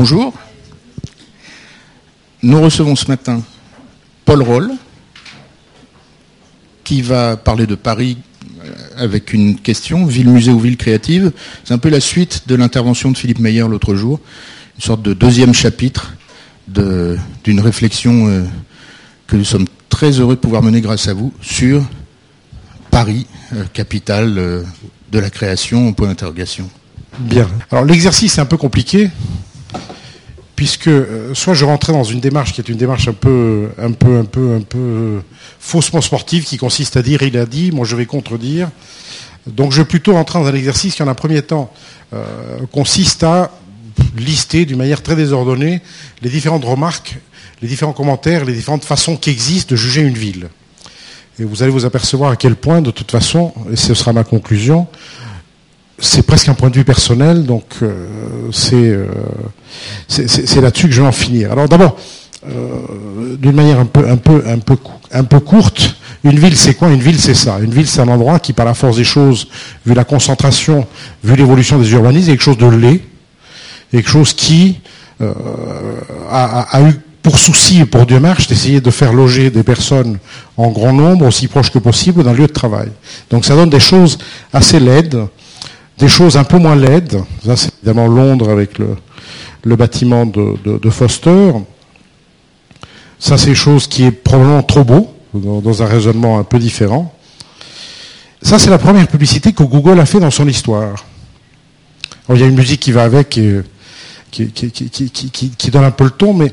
Bonjour. Nous recevons ce matin Paul Roll, qui va parler de Paris euh, avec une question, ville-musée ou ville créative. C'est un peu la suite de l'intervention de Philippe Meyer l'autre jour, une sorte de deuxième chapitre d'une réflexion euh, que nous sommes très heureux de pouvoir mener grâce à vous sur Paris, euh, capitale de la création, point d'interrogation. Bien. Alors l'exercice est un peu compliqué puisque euh, soit je rentrais dans une démarche qui est une démarche un peu, un peu, un peu, un peu faussement sportive, qui consiste à dire il a dit, moi je vais contredire. Donc je vais plutôt rentrer dans un exercice qui en un premier temps euh, consiste à lister d'une manière très désordonnée les différentes remarques, les différents commentaires, les différentes façons qui existent de juger une ville. Et vous allez vous apercevoir à quel point, de toute façon, et ce sera ma conclusion, c'est presque un point de vue personnel, donc euh, euh, c'est là-dessus que je vais en finir. Alors d'abord, euh, d'une manière un peu, un, peu, un, peu, un peu courte, une ville c'est quoi? Une ville c'est ça. Une ville c'est un endroit qui, par la force des choses, vu la concentration, vu l'évolution des urbanismes, est quelque chose de laid, quelque chose qui a, eu pour souci et pour démarche d'essayer de faire loger des personnes en grand nombre, aussi proches que possible, le lieu de travail. Donc ça donne des choses assez laides, des choses un peu moins laides. Ça, c'est évidemment Londres avec le, bâtiment de, Foster. Ça, c'est chose qui est probablement trop beau, dans, un raisonnement un peu différent. Ça, c'est la première publicité que Google a fait dans son histoire. il y a une musique qui va avec et, qui, qui, donne un peu le ton, mais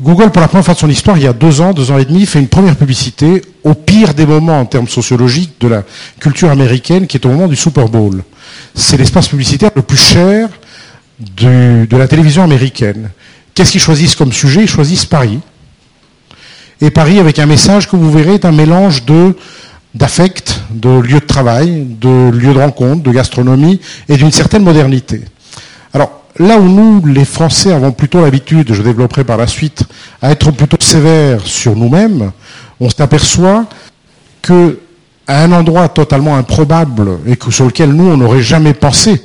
Google, pour la première fois de son histoire, il y a deux ans, deux ans et demi, fait une première publicité au pire des moments en termes sociologiques de la culture américaine, qui est au moment du Super Bowl. C'est l'espace publicitaire le plus cher de la télévision américaine. Qu'est-ce qu'ils choisissent comme sujet? Ils choisissent Paris. Et Paris, avec un message que vous verrez, est un mélange de d'affect, de lieu de travail, de lieu de rencontre, de gastronomie et d'une certaine modernité. Alors, là où nous, les Français, avons plutôt l'habitude, je développerai par la suite, à être plutôt sévères sur nous-mêmes, on s'aperçoit que à un endroit totalement improbable et sur lequel nous, on n'aurait jamais pensé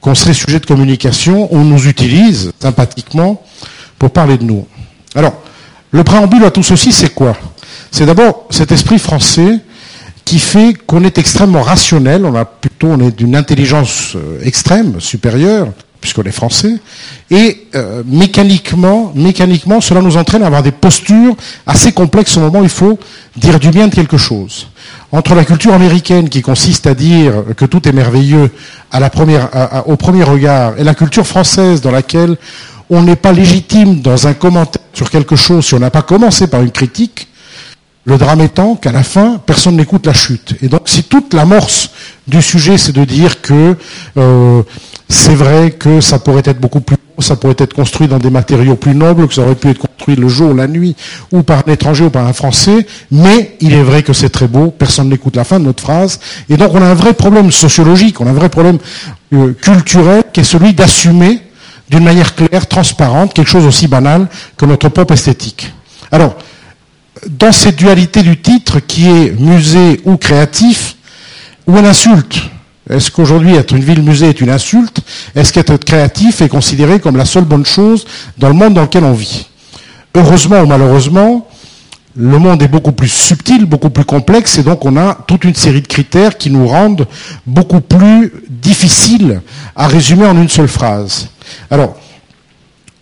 qu'on serait sujet de communication, on nous utilise sympathiquement pour parler de nous. Alors, le préambule à tout ceci, c'est quoi? C'est d'abord cet esprit français qui fait qu'on est extrêmement rationnel, on a plutôt on est d'une intelligence euh, extrême, supérieure, puisqu'on est français, et euh, mécaniquement, mécaniquement, cela nous entraîne à avoir des postures assez complexes au moment où il faut dire du bien de quelque chose. Entre la culture américaine qui consiste à dire que tout est merveilleux à la première, au premier regard, et la culture française dans laquelle on n'est pas légitime dans un commentaire sur quelque chose si on n'a pas commencé par une critique, le drame étant qu'à la fin, personne n'écoute la chute. Et donc, si toute l'amorce du sujet, c'est de dire que euh, c'est vrai que ça pourrait être beaucoup plus ça pourrait être construit dans des matériaux plus nobles, que ça aurait pu être construit le jour, la nuit, ou par un étranger ou par un Français, mais il est vrai que c'est très beau, personne n'écoute la fin de notre phrase, et donc on a un vrai problème sociologique, on a un vrai problème euh, culturel, qui est celui d'assumer d'une manière claire, transparente, quelque chose aussi banal que notre pop esthétique. Alors, dans cette dualité du titre qui est musée ou créatif, ou une insulte, est-ce qu'aujourd'hui être une ville-musée est une insulte? Est-ce qu'être créatif est considéré comme la seule bonne chose dans le monde dans lequel on vit? Heureusement ou malheureusement, le monde est beaucoup plus subtil, beaucoup plus complexe, et donc on a toute une série de critères qui nous rendent beaucoup plus difficiles à résumer en une seule phrase. Alors,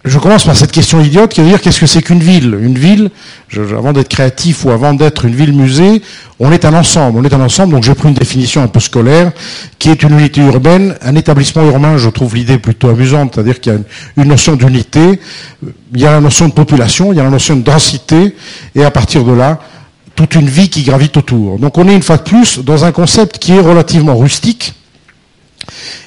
je commence par cette question idiote qui veut dire qu'est-ce que c'est qu'une ville? Une ville, avant d'être créatif ou avant d'être une ville-musée, on est un ensemble. On est un ensemble, donc j'ai pris une définition un peu scolaire, qui est une unité urbaine. Un établissement urbain, je trouve l'idée plutôt amusante, c'est-à-dire qu'il y a une, notion d'unité, il y a la notion de population, il y a la notion de densité, et à partir de là, toute une vie qui gravite autour. Donc on est une fois de plus dans un concept qui est relativement rustique,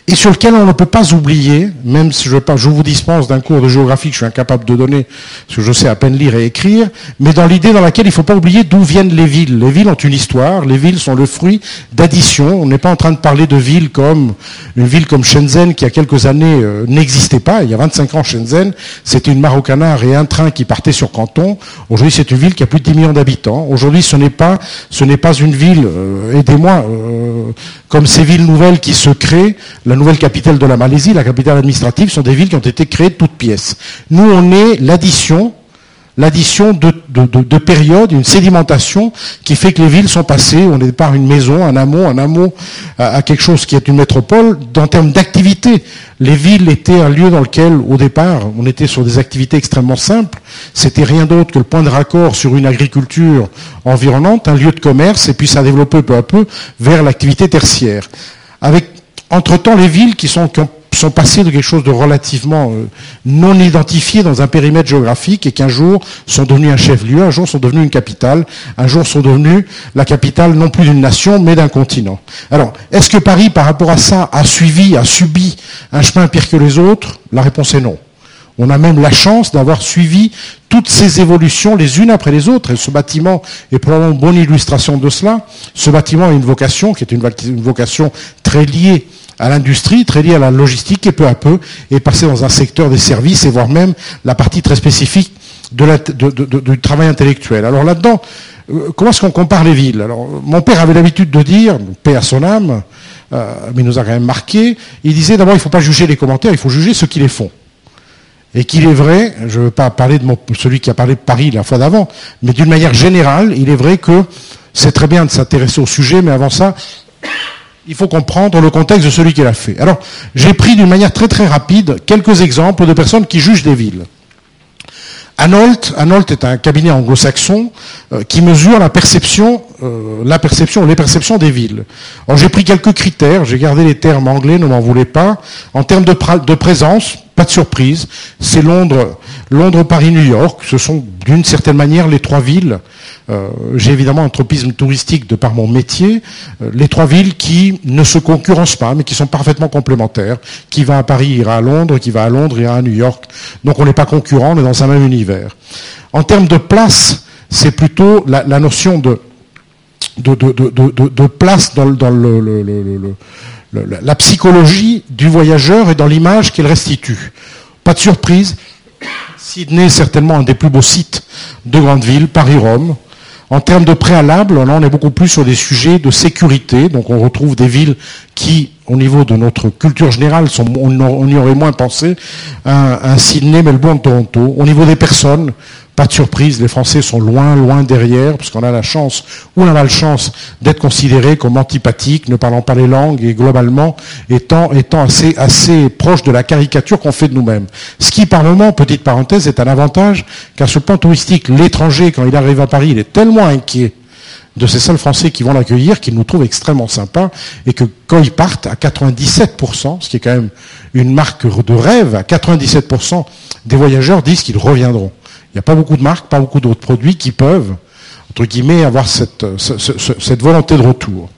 et sur lequel on ne peut pas oublier, même si je, je vous dispense d'un cours de géographie que je suis incapable de donner, parce que je sais à peine lire et écrire, mais dans l'idée dans laquelle il ne faut pas oublier d'où viennent les villes. Les villes ont une histoire, les villes sont le fruit d'addition. On n'est pas en train de parler de villes comme une ville comme Shenzhen qui, il y a quelques années, euh, n'existait pas. Il y a 25 ans, Shenzhen, c'était une Marocanar et un train qui partait sur Canton. Aujourd'hui, c'est une ville qui a plus de 10 millions d'habitants. Aujourd'hui, ce n'est pas, ce n'est pas une ville, euh, aidez-moi, euh, comme ces villes nouvelles qui se créent. La nouvelle capitale de la Malaisie, la capitale administrative, sont des villes qui ont été créées de toutes pièces. Nous, on est l'addition l'addition de, de, périodes, une sédimentation qui fait que les villes sont passées, on est par une maison, un amont, un amont à, quelque chose qui est une métropole, en termes d'activité. Les villes étaient un lieu dans lequel, au départ, on était sur des activités extrêmement simples. C'était rien d'autre que le point de raccord sur une agriculture environnante, un lieu de commerce, et puis ça a développé peu à peu vers l'activité tertiaire. Avec, entre-temps, les villes qui sont, passés de quelque chose de relativement euh, non identifié dans un périmètre géographique et qu'un jour sont devenus un chef-lieu, un jour sont devenus une capitale, un jour sont devenus la capitale non plus d'une nation mais d'un continent. Alors, est-ce que Paris, par rapport à ça, a suivi, a subi un chemin pire que les autres? La réponse est non. On a même la chance d'avoir suivi toutes ces évolutions les unes après les autres. Et ce bâtiment est probablement une bonne illustration de cela. Ce bâtiment a une vocation qui est une, vocation très liée à l'industrie, très liée à la logistique, et peu à peu est passé dans un secteur des services, et voire même la partie très spécifique du travail intellectuel. Alors là-dedans, euh, comment est-ce qu'on compare les villes? Alors, mon père avait l'habitude de dire, paix à son âme, euh, mais il nous a quand même marqué, il disait d'abord, il ne faut pas juger les commentaires, il faut juger ceux qui les font. Et qu'il est vrai, je ne veux pas parler de celui qui a parlé de Paris la fois d'avant, mais d'une manière générale, il est vrai que c'est très bien de s'intéresser au sujet, mais avant ça, il faut comprendre le contexte de celui qui l'a fait. Alors, j'ai pris d'une manière très très rapide quelques exemples de personnes qui jugent des villes. Anolt, Anolt est un cabinet anglo-saxon euh, qui mesure la perception, euh, la perception, les perceptions des villes. Alors j'ai pris quelques critères, j'ai gardé les termes anglais, ne m'en voulez pas. En termes de, de présence, pas de surprise, c'est Londres, Londres, Paris, New York. Ce sont d'une certaine manière les trois villes. Euh, j'ai évidemment un tropisme touristique de par mon métier. Euh, les trois villes qui ne se concurrencent pas, mais qui sont parfaitement complémentaires. Qui va à Paris ira à Londres, qui va à Londres ira à New York. Donc on n'est pas concurrents, on est dans un même univers. En termes de place, c'est plutôt la, notion de de, de, place dans, dans le, la psychologie du voyageur et dans l'image qu'il restitue. Pas de surprise, Sydney est certainement un des plus beaux sites de grande ville, Paris-Rome. En termes de préalable, on est beaucoup plus sur des sujets de sécurité, donc on retrouve des villes qui, au niveau de notre culture générale, on, y aurait moins pensé, un, un Sydney, Melbourne, Toronto. Au niveau des personnes, pas de surprise, les Français sont loin, loin derrière, parce qu'on a la chance, ou la chance d'être considérés comme antipathiques, ne parlant pas les langues, et globalement étant, étant assez, assez proche de la caricature qu'on fait de nous-mêmes. Ce qui, par moment, petite parenthèse, est un avantage, car ce point touristique, l'étranger, quand il arrive à Paris, il est tellement inquiet de ces seuls Français qui vont l'accueillir, qu'il nous trouve extrêmement sympa, et que quand ils partent à 97%, ce qui est quand même une marque de rêve, à 97% des voyageurs disent qu'ils reviendront. Il n'y a pas beaucoup de marques, pas beaucoup d'autres produits qui peuvent, entre guillemets, avoir cette, volonté de retour.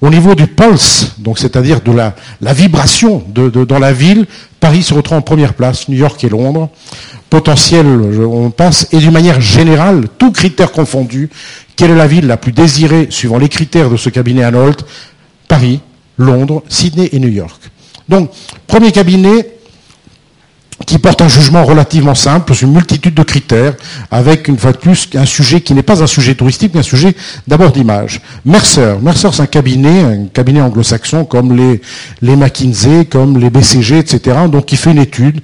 Au niveau du pulse, donc c'est-à-dire de la, vibration dans la ville, Paris se retrouve en première place, New York et Londres. Potentiel, on passe, et d'une manière générale, tous critères confondus, quelle est la ville la plus désirée suivant les critères de ce cabinet Anholt Paris, Londres, Sydney et New York. Donc, premier cabinet, qui porte un jugement relativement simple, sur une multitude de critères, avec une fois de un sujet qui n'est pas un sujet touristique, mais un sujet d'abord d'image. Mercer, Mercer c'est un cabinet, un cabinet anglo-saxon comme les, les McKinsey, comme les BCG, etc. Donc qui fait une étude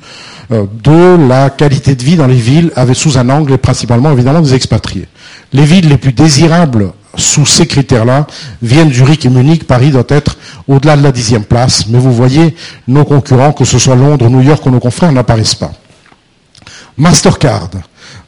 euh, de la qualité de vie dans les villes, avec sous un angle principalement évidemment des expatriés. Les villes les plus désirables sous ces critères-là, viennent Zurich et Munich, Paris doit être au-delà de la dixième place. Mais vous voyez, nos concurrents, que ce soit Londres, New York ou nos confrères, n'apparaissent pas. Mastercard.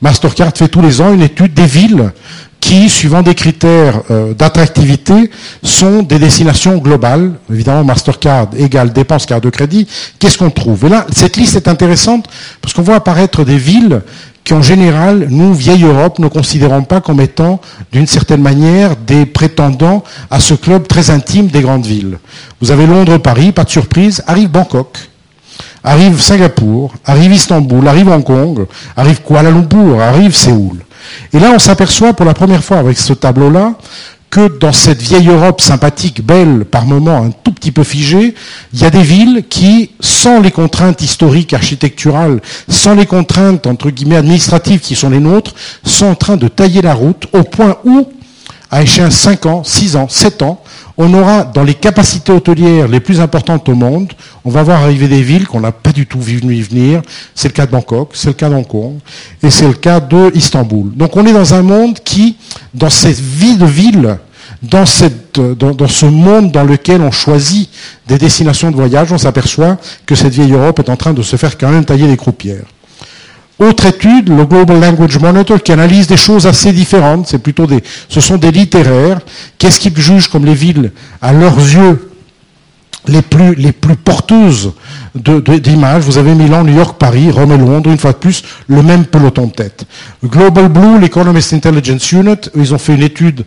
Mastercard fait tous les ans une étude des villes qui, suivant des critères euh, d'attractivité, sont des destinations globales. Évidemment, Mastercard égale dépense carte de crédit. Qu'est-ce qu'on trouve? Et là, cette liste est intéressante parce qu'on voit apparaître des villes qu'en général, nous, vieille Europe, ne considérons pas comme étant, d'une certaine manière, des prétendants à ce club très intime des grandes villes. Vous avez Londres, Paris, pas de surprise, arrive Bangkok, arrive Singapour, arrive Istanbul, arrive Hong Kong, arrive Kuala Lumpur, arrive Séoul. Et là, on s'aperçoit pour la première fois avec ce tableau-là que dans cette vieille Europe sympathique, belle, par moments un tout petit peu figée, il y a des villes qui, sans les contraintes historiques, architecturales, sans les contraintes, entre guillemets, administratives qui sont les nôtres, sont en train de tailler la route au point où, à échéance 5 ans, 6 ans, 7 ans, on aura dans les capacités hôtelières les plus importantes au monde, on va voir arriver des villes qu'on n'a pas du tout vu venir. C'est le cas de Bangkok, c'est le cas d'Hong Kong, et c'est le cas de Istanbul. Donc on est dans un monde qui, dans cette vie de ville, dans, dans, dans, ce monde dans lequel on choisit des destinations de voyage, on s'aperçoit que cette vieille Europe est en train de se faire quand même tailler des croupières. Autre étude, le Global Language Monitor, qui analyse des choses assez différentes. C'est plutôt des, ce sont des littéraires. Qu'est-ce qu'ils jugent comme les villes, à leurs yeux, les plus, les plus porteuses d'images? Vous avez Milan, New York, Paris, Rome et Londres, une fois de plus, le même peloton de tête. Global Blue, l'Economist Intelligence Unit, ils ont fait une étude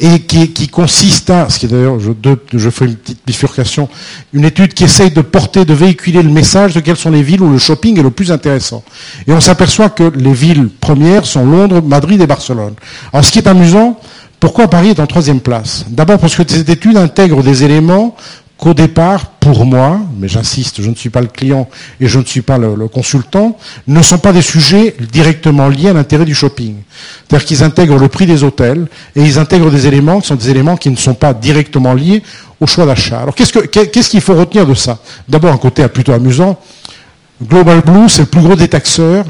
et qui, consiste à, ce qui d'ailleurs, je, je, fais une petite bifurcation, une étude qui essaye de porter, de véhiculer le message de quelles sont les villes où le shopping est le plus intéressant. Et on s'aperçoit que les villes premières sont Londres, Madrid et Barcelone. Alors ce qui est amusant, pourquoi Paris est en troisième place? D'abord parce que cette étude intègre des éléments qu'au départ, pour moi, mais j'insiste, je ne suis pas le client et je ne suis pas le, consultant, ne sont pas des sujets directement liés à l'intérêt du shopping. C'est-à-dire qu'ils intègrent le prix des hôtels et ils intègrent des éléments qui sont des éléments qui ne sont pas directement liés au choix d'achat. Alors qu'est-ce qu'il faut retenir de ça? D'abord un côté plutôt amusant. Global Blue, c'est le plus gros détaxeur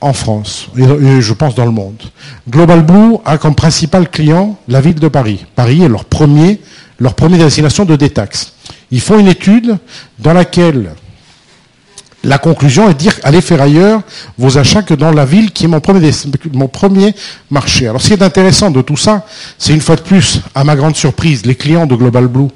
en France, et je pense dans le monde. Global Blue a comme principal client la ville de Paris. Paris est leur premier leur première destination de détaxe. Ils font une étude dans laquelle la conclusion est de dire allez faire ailleurs vos achats que dans la ville qui est mon premier, mon premier marché. Alors ce qui est intéressant de tout ça, c'est une fois de plus, à ma grande surprise, les clients de Global Blue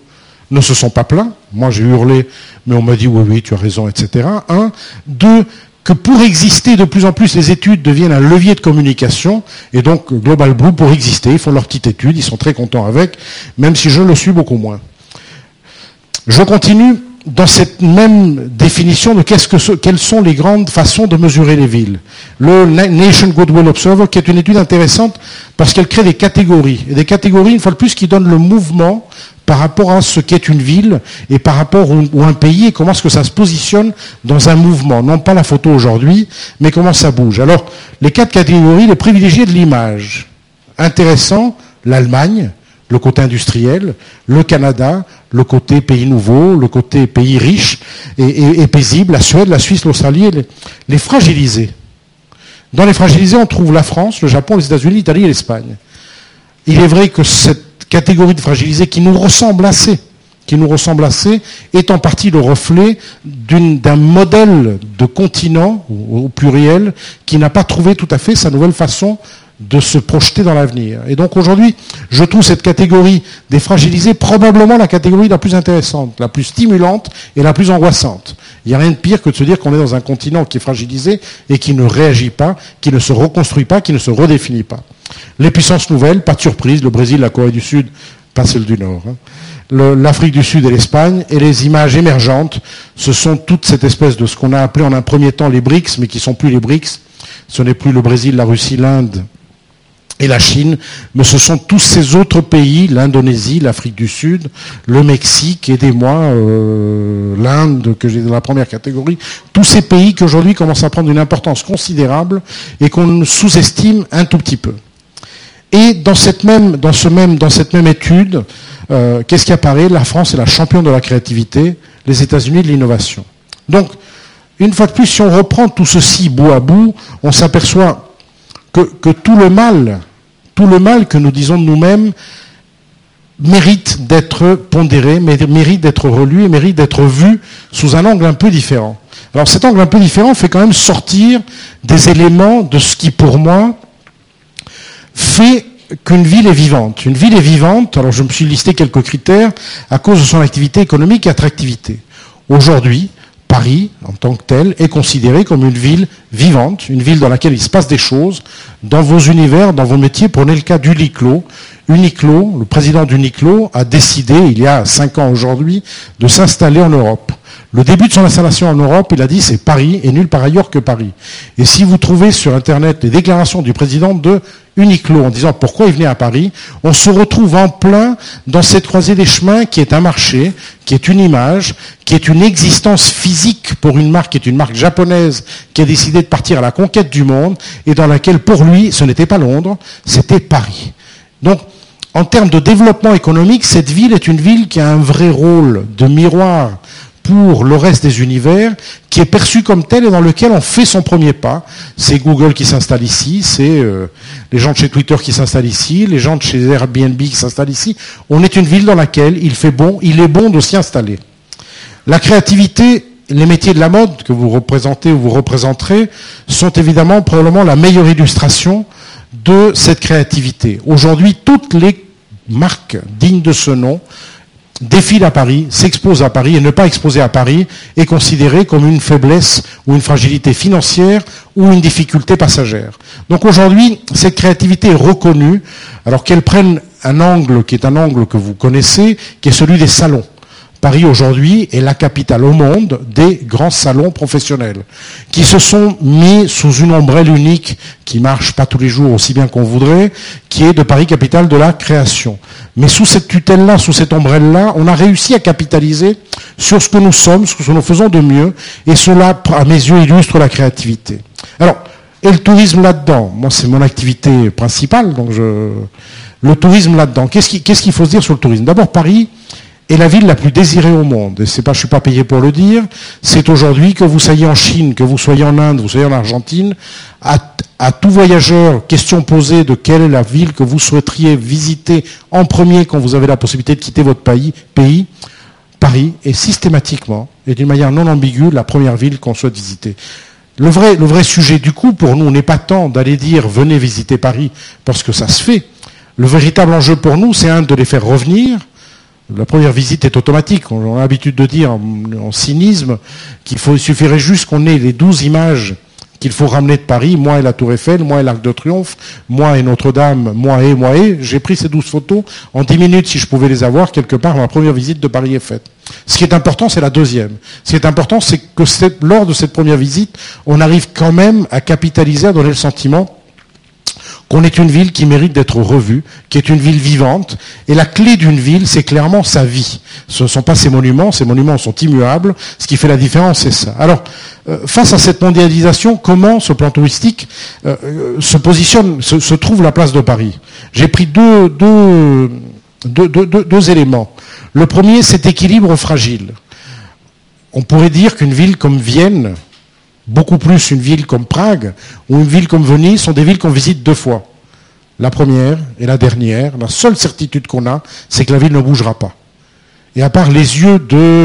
ne se sont pas plaints. Moi j'ai hurlé, mais on m'a dit oui, oui, tu as raison, etc. Un. Deux, que pour exister, de plus en plus, les études deviennent un levier de communication. Et donc, Global Blue, pour exister, ils font leur petite étude, ils sont très contents avec, même si je le suis beaucoup moins. Je continue dans cette même définition de quelles sont les grandes façons de mesurer les villes. Le Nation Goodwill Observer, qui est une étude intéressante parce qu'elle crée des catégories. Et des catégories, une fois de plus, qui donnent le mouvement par rapport à ce qu'est une ville et par rapport à un pays et comment est-ce que ça se positionne dans un mouvement. Non pas la photo aujourd'hui, mais comment ça bouge. Alors, les quatre catégories, les privilégiés de l'image. Intéressant, l'Allemagne, le côté industriel, le Canada, le côté pays nouveau, le côté pays riche et, paisible, la Suède, la Suisse, l'Australie, les, les fragilisés. Dans les fragilisés, on trouve la France, le Japon, les États-Unis, l'Italie et l'Espagne. Il est vrai que cette catégorie de fragilisés qui nous ressemble assez, qui nous ressemble assez, est en partie le reflet d'un modèle de continent, au, pluriel, qui n'a pas trouvé tout à fait sa nouvelle façon de se projeter dans l'avenir. Et donc aujourd'hui, je trouve cette catégorie des fragilisés probablement la catégorie la plus intéressante, la plus stimulante et la plus angoissante. Il n'y a rien de pire que de se dire qu'on est dans un continent qui est fragilisé et qui ne réagit pas, qui ne se reconstruit pas, qui ne se redéfinit pas. Les puissances nouvelles, pas de surprise, le Brésil, la Corée du Sud, pas celle du Nord. Hein. L'Afrique du Sud et l'Espagne, et les images émergentes, ce sont toute cette espèce de ce qu'on a appelé en un premier temps les BRICS, mais qui sont plus les BRICS. Ce n'est plus le Brésil, la Russie, l'Inde, et la Chine, mais ce sont tous ces autres pays, l'Indonésie, l'Afrique du Sud, le Mexique, aidez-moi, euh, l'Inde, que j'ai dans la première catégorie, tous ces pays qui aujourd'hui commencent à prendre une importance considérable et qu'on sous-estime un tout petit peu. Et dans cette même, dans ce même, dans cette même étude, euh, qu'est-ce qui apparaît? La France est la championne de la créativité, les États-Unis de l'innovation. Donc, une fois de plus, si on reprend tout ceci bout à bout, on s'aperçoit que, que tout le mal tout le mal que nous disons de nous-mêmes mérite d'être pondéré, mérite d'être relu et mérite d'être vu sous un angle un peu différent. Alors cet angle un peu différent fait quand même sortir des éléments de ce qui, pour moi, fait qu'une ville est vivante. Une ville est vivante, alors je me suis listé quelques critères, à cause de son activité économique et attractivité. Aujourd'hui, Paris, en tant que tel, est considéré comme une ville vivante, une ville dans laquelle il se passe des choses, dans vos univers, dans vos métiers. Prenez le cas d'Uniclo. Uniclo, le président d'Uniclo, a décidé, il y a cinq ans aujourd'hui, de s'installer en Europe. Le début de son installation en Europe, il a dit c'est Paris et nulle part ailleurs que Paris. Et si vous trouvez sur Internet les déclarations du président de Uniqlo en disant pourquoi il venait à Paris, on se retrouve en plein dans cette croisée des chemins qui est un marché, qui est une image, qui est une existence physique pour une marque qui est une marque japonaise qui a décidé de partir à la conquête du monde et dans laquelle pour lui ce n'était pas Londres, c'était Paris. Donc en termes de développement économique, cette ville est une ville qui a un vrai rôle de miroir pour le reste des univers, qui est perçu comme tel et dans lequel on fait son premier pas. C'est Google qui s'installe ici, c'est euh, les gens de chez Twitter qui s'installent ici, les gens de chez Airbnb qui s'installent ici. On est une ville dans laquelle il fait bon, il est bon de s'y installer. La créativité, les métiers de la mode que vous représentez ou vous représenterez sont évidemment probablement la meilleure illustration de cette créativité. Aujourd'hui, toutes les marques dignes de ce nom défilent à Paris, s'exposent à Paris, et ne pas exposer à Paris est considéré comme une faiblesse ou une fragilité financière ou une difficulté passagère. Donc aujourd'hui, cette créativité est reconnue, alors qu'elle prenne un angle qui est un angle que vous connaissez, qui est celui des salons. Paris aujourd'hui est la capitale au monde des grands salons professionnels qui se sont mis sous une ombrelle unique qui marche pas tous les jours aussi bien qu'on voudrait, qui est de Paris capitale de la création. Mais sous cette tutelle-là, sous cette ombrelle-là, on a réussi à capitaliser sur ce que nous sommes, ce que nous faisons de mieux, et cela, à mes yeux, illustre la créativité. Alors, et le tourisme là-dedans? Moi, c'est mon activité principale, donc. Le tourisme là-dedans. Qu'est-ce qu'il faut se dire sur le tourisme? D'abord, Paris est la ville la plus désirée au monde. Et c'est pas, je suis pas payé pour le dire. C'est aujourd'hui que vous soyez en Chine, que vous soyez en Inde, vous soyez en Argentine, à, à, tout voyageur, question posée de quelle est la ville que vous souhaiteriez visiter en premier quand vous avez la possibilité de quitter votre pays, pays Paris est systématiquement et d'une manière non ambiguë la première ville qu'on souhaite visiter. Le vrai, le vrai sujet du coup pour nous n'est pas tant d'aller dire venez visiter Paris parce que ça se fait. Le véritable enjeu pour nous, c'est un de les faire revenir, la première visite est automatique. On a l'habitude de dire en, cynisme qu'il suffirait juste qu'on ait les douze images qu'il faut ramener de Paris, moi et la Tour Eiffel, moi et l'Arc de Triomphe, moi et Notre-Dame, moi et moi et. J'ai pris ces douze photos en dix minutes si je pouvais les avoir quelque part. Ma première visite de Paris est faite. Ce qui est important, c'est la deuxième. Ce qui est important, c'est que lors de cette première visite, on arrive quand même à capitaliser, à donner le sentiment qu'on est une ville qui mérite d'être revue, qui est une ville vivante. Et la clé d'une ville, c'est clairement sa vie. Ce ne sont pas ses monuments, ces monuments sont immuables. Ce qui fait la différence, c'est ça. Alors, euh, face à cette mondialisation, comment ce plan touristique euh, euh, se positionne, se, trouve la place de Paris? J'ai pris deux, deux, deux éléments. Le premier, cet équilibre fragile. On pourrait dire qu'une ville comme Vienne, beaucoup plus une ville comme Prague ou une ville comme Venise sont des villes qu'on visite deux fois. La première et la dernière, la seule certitude qu'on a, c'est que la ville ne bougera pas. Et à part les yeux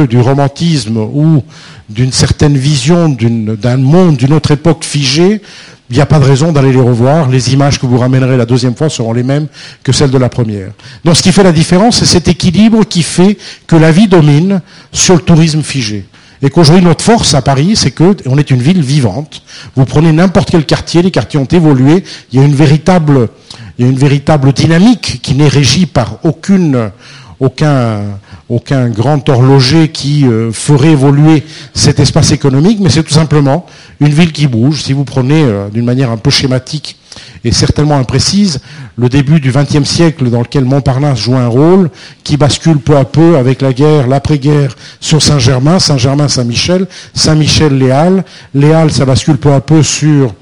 du romantisme ou d'une certaine vision d'un monde, d'une autre époque figée, il n'y a pas de raison d'aller les revoir. Les images que vous ramènerez la deuxième fois seront les mêmes que celles de la première. Donc ce qui fait la différence, c'est cet équilibre qui fait que la vie domine sur le tourisme figé. Et qu'aujourd'hui, notre force à Paris, c'est qu'on est une ville vivante. Vous prenez n'importe quel quartier, les quartiers ont évolué. Il y a une véritable, il y a une véritable dynamique qui n'est régie par aucune, aucun, aucun grand horloger qui euh, ferait évoluer cet espace économique, mais c'est tout simplement une ville qui bouge. Si vous prenez euh, d'une manière un peu schématique et certainement imprécise le début du XXe siècle dans lequel Montparnasse joue un rôle, qui bascule peu à peu avec la guerre, l'après-guerre sur Saint-Germain, Saint-Germain-Saint-Michel, Saint-Michel-Les Halles, ça bascule peu à peu sur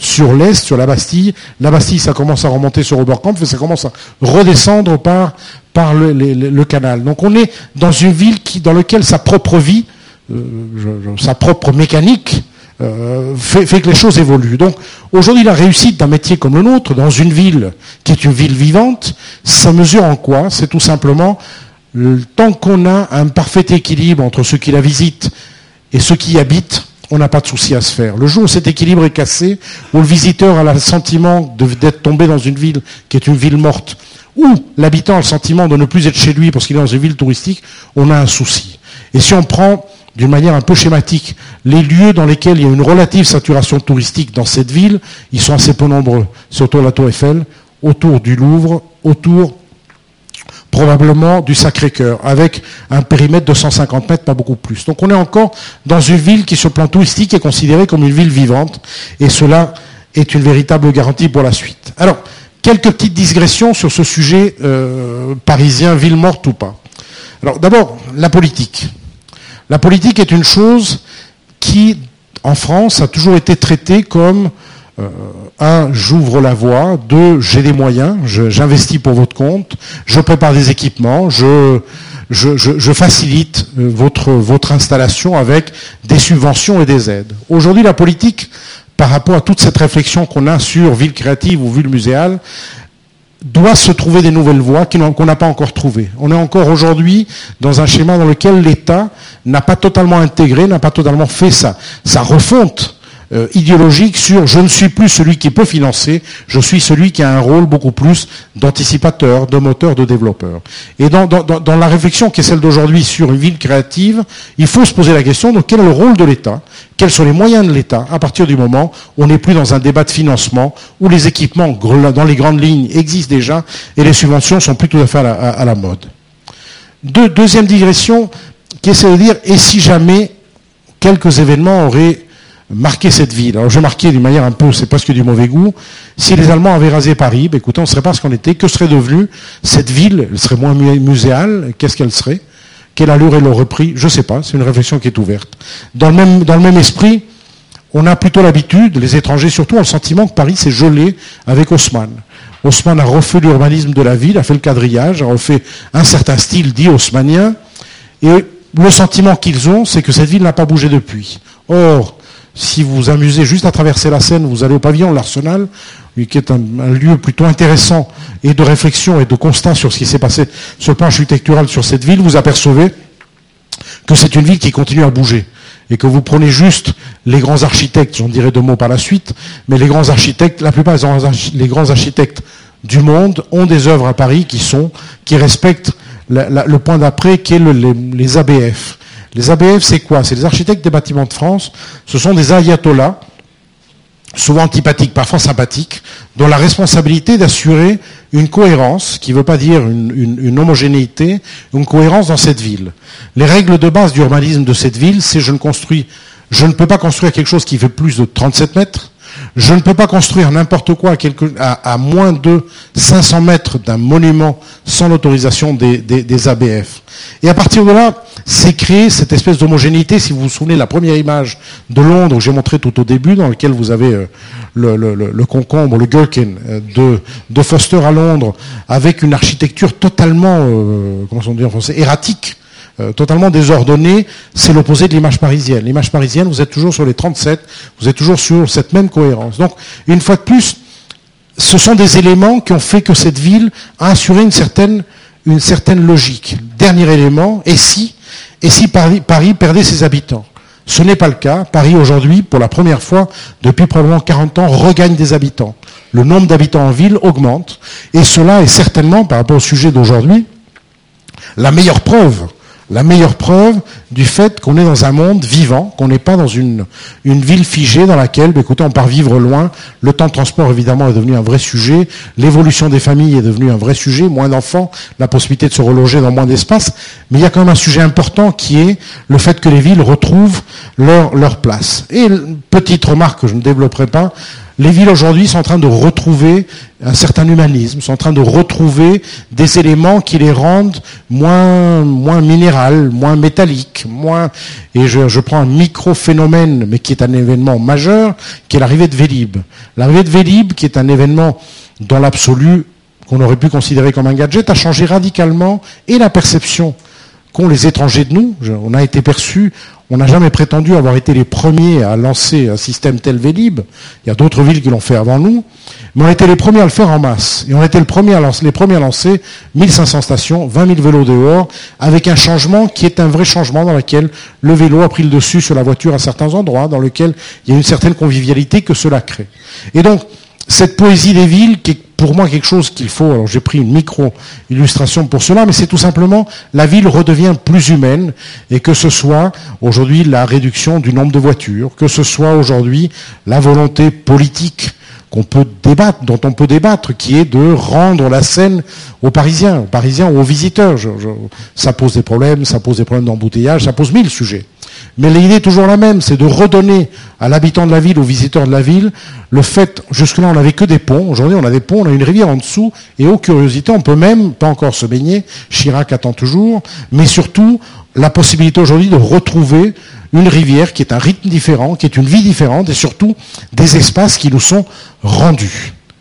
sur l'est, sur la Bastille. La Bastille, ça commence à remonter sur Oberkampf et ça commence à redescendre par, par le, canal. Donc on est dans une ville qui, dans laquelle sa propre vie, euh, sa propre mécanique euh, fait, que les choses évoluent. Donc aujourd'hui, la réussite d'un métier comme le nôtre, dans une ville qui est une ville vivante, ça mesure en quoi? C'est tout simplement tant qu'on a un parfait équilibre entre ceux qui la visitent et ceux qui y habitent, on n'a pas de souci à se faire. Le jour où cet équilibre est cassé, où le visiteur a le sentiment d'être tombé dans une ville qui est une ville morte, ou l'habitant a le sentiment de ne plus être chez lui parce qu'il est dans une ville touristique, on a un souci. Et si on prend d'une manière un peu schématique, les lieux dans lesquels il y a une relative saturation touristique dans cette ville, ils sont assez peu nombreux. C'est autour de la Tour Eiffel, autour du Louvre, autour probablement du Sacré-Cœur, avec un périmètre de 150 mètres, pas beaucoup plus. Donc on est encore dans une ville qui, sur le plan touristique, est considérée comme une ville vivante, et cela est une véritable garantie pour la suite. Alors, quelques petites digressions sur ce sujet euh, parisien, ville morte ou pas. Alors d'abord, la politique. La politique est une chose qui, en France, a toujours été traitée comme euh, un, j'ouvre la voie. Deux, j'ai des moyens. J'investis pour votre compte. Je prépare des équipements. Je, facilite euh, votre installation avec des subventions et des aides. Aujourd'hui, la politique, par rapport à toute cette réflexion qu'on a sur ville créative ou ville muséale, doit se trouver des nouvelles voies qu'on n'a pas encore trouvées. On est encore aujourd'hui dans un schéma dans lequel l'État n'a pas totalement intégré, n'a pas totalement fait sa, sa refonte euh, idéologique sur je ne suis plus celui qui peut financer, je suis celui qui a un rôle beaucoup plus d'anticipateur, de moteur, de développeur. Et dans, dans, la réflexion qui est celle d'aujourd'hui sur une ville créative, il faut se poser la question de quel est le rôle de l'État, quels sont les moyens de l'État à partir du moment où on n'est plus dans un débat de financement, où les équipements dans les grandes lignes existent déjà et les subventions sont plus tout à fait à la, mode. deuxième digression, qui essaie de dire, et si jamais quelques événements auraient marquer cette ville. Alors je marquais d'une manière un peu, c'est presque du mauvais goût. Si les Allemands avaient rasé Paris, ben, écoutez, on ne serait pas ce qu'on était. Que serait devenue cette ville? Elle serait moins muséale. Qu'est-ce qu'elle serait? Quelle allure elle aurait pris? Je ne sais pas. C'est une réflexion qui est ouverte. Dans le même, dans le même esprit, on a plutôt l'habitude, les étrangers surtout, ont le sentiment que Paris s'est gelé avec Haussmann. Haussmann a refait l'urbanisme de la ville, a fait le quadrillage, a refait un certain style dit haussmannien. Et le sentiment qu'ils ont, c'est que cette ville n'a pas bougé depuis. Or, si vous vous amusez juste à traverser la Seine, vous allez au pavillon l'Arsenal, qui est un, lieu plutôt intéressant et de réflexion et de constat sur ce qui s'est passé sur le plan architectural sur cette ville, vous apercevez que c'est une ville qui continue à bouger. Et que vous prenez juste les grands architectes, j'en dirai deux mots par la suite, mais les grands architectes, la plupart des grands architectes du monde ont des œuvres à Paris qui sont, qui respectent le point d'après qui est les ABF. Les ABF, c'est quoi? C'est les architectes des bâtiments de France. Ce sont des ayatollahs, souvent antipathiques, parfois sympathiques, dont la responsabilité d'assurer une cohérence, qui ne veut pas dire une, homogénéité, une cohérence dans cette ville. Les règles de base d'urbanisme de cette ville, c'est je ne construis, je ne peux pas construire quelque chose qui fait plus de 37 mètres, je ne peux pas construire n'importe quoi à, moins de 500 mètres d'un monument sans l'autorisation des, ABF. Et à partir de là, c'est créé cette espèce d'homogénéité. Si vous vous souvenez, la première image de Londres que j'ai montré tout au début, dans laquelle vous avez euh, le, concombre, le gherkin euh, de, Foster à Londres, avec une architecture totalement, euh, comment on dit en français, erratique, euh, totalement désordonné, c'est l'opposé de l'image parisienne. L'image parisienne, vous êtes toujours sur les 37, vous êtes toujours sur cette même cohérence. Donc, une fois de plus, ce sont des éléments qui ont fait que cette ville a assuré une certaine, une certaine logique. Dernier élément, et si, et si Paris, Paris perdait ses habitants? Ce n'est pas le cas. Paris aujourd'hui, pour la première fois depuis probablement 40 ans, regagne des habitants. Le nombre d'habitants en ville augmente. Et cela est certainement, par rapport au sujet d'aujourd'hui, la meilleure preuve la meilleure preuve du fait qu'on est dans un monde vivant, qu'on n'est pas dans une, une ville figée dans laquelle, bah, écoutez, on part vivre loin. Le temps de transport, évidemment, est devenu un vrai sujet. L'évolution des familles est devenue un vrai sujet. Moins d'enfants, la possibilité de se reloger dans moins d'espace. Mais il y a quand même un sujet important qui est le fait que les villes retrouvent leur, leur place. Et petite remarque que je ne développerai pas, les villes aujourd'hui sont en train de retrouver un certain humanisme, sont en train de retrouver des éléments qui les rendent moins, moins minéral, moins métalliques, moins, et je, je prends un micro-phénomène, mais qui est un événement majeur, qui est l'arrivée de Vélib. L'arrivée de Vélib, qui est un événement dans l'absolu, qu'on aurait pu considérer comme un gadget, a changé radicalement et la perception qu'ont les étrangers de nous. On a été perçus on n'a jamais prétendu avoir été les premiers à lancer un système tel Vélib. Il y a d'autres villes qui l'ont fait avant nous. Mais on a été les premiers à le faire en masse. Et on a été les premiers à lancer, les premiers à lancer 1500 stations, 20 000 vélos dehors, avec un changement qui est un vrai changement dans lequel le vélo a pris le dessus sur la voiture à certains endroits, dans lequel il y a une certaine convivialité que cela crée. Et donc, cette poésie des villes, qui pour moi quelque chose qu'il faut, alors j'ai pris une micro-illustration pour cela, mais c'est tout simplement la ville redevient plus humaine, et que ce soit aujourd'hui la réduction du nombre de voitures, que ce soit aujourd'hui la volonté politique qu'on peut débattre, dont on peut débattre, qui est de rendre la scène aux Parisiens, aux Parisiens ou aux visiteurs. ça pose des problèmes, ça pose des problèmes d'embouteillage, ça pose mille sujets. Mais l'idée est toujours la même, c'est de redonner à l'habitant de la ville, aux visiteurs de la ville, le fait, jusque-là on n'avait que des ponts, aujourd'hui on a des ponts, on a une rivière en dessous, et aux curiosités, on peut même, pas encore se baigner, Chirac attend toujours, mais surtout la possibilité aujourd'hui de retrouver une rivière qui est un rythme différent, qui est une vie différente et surtout des espaces qui nous sont rendus.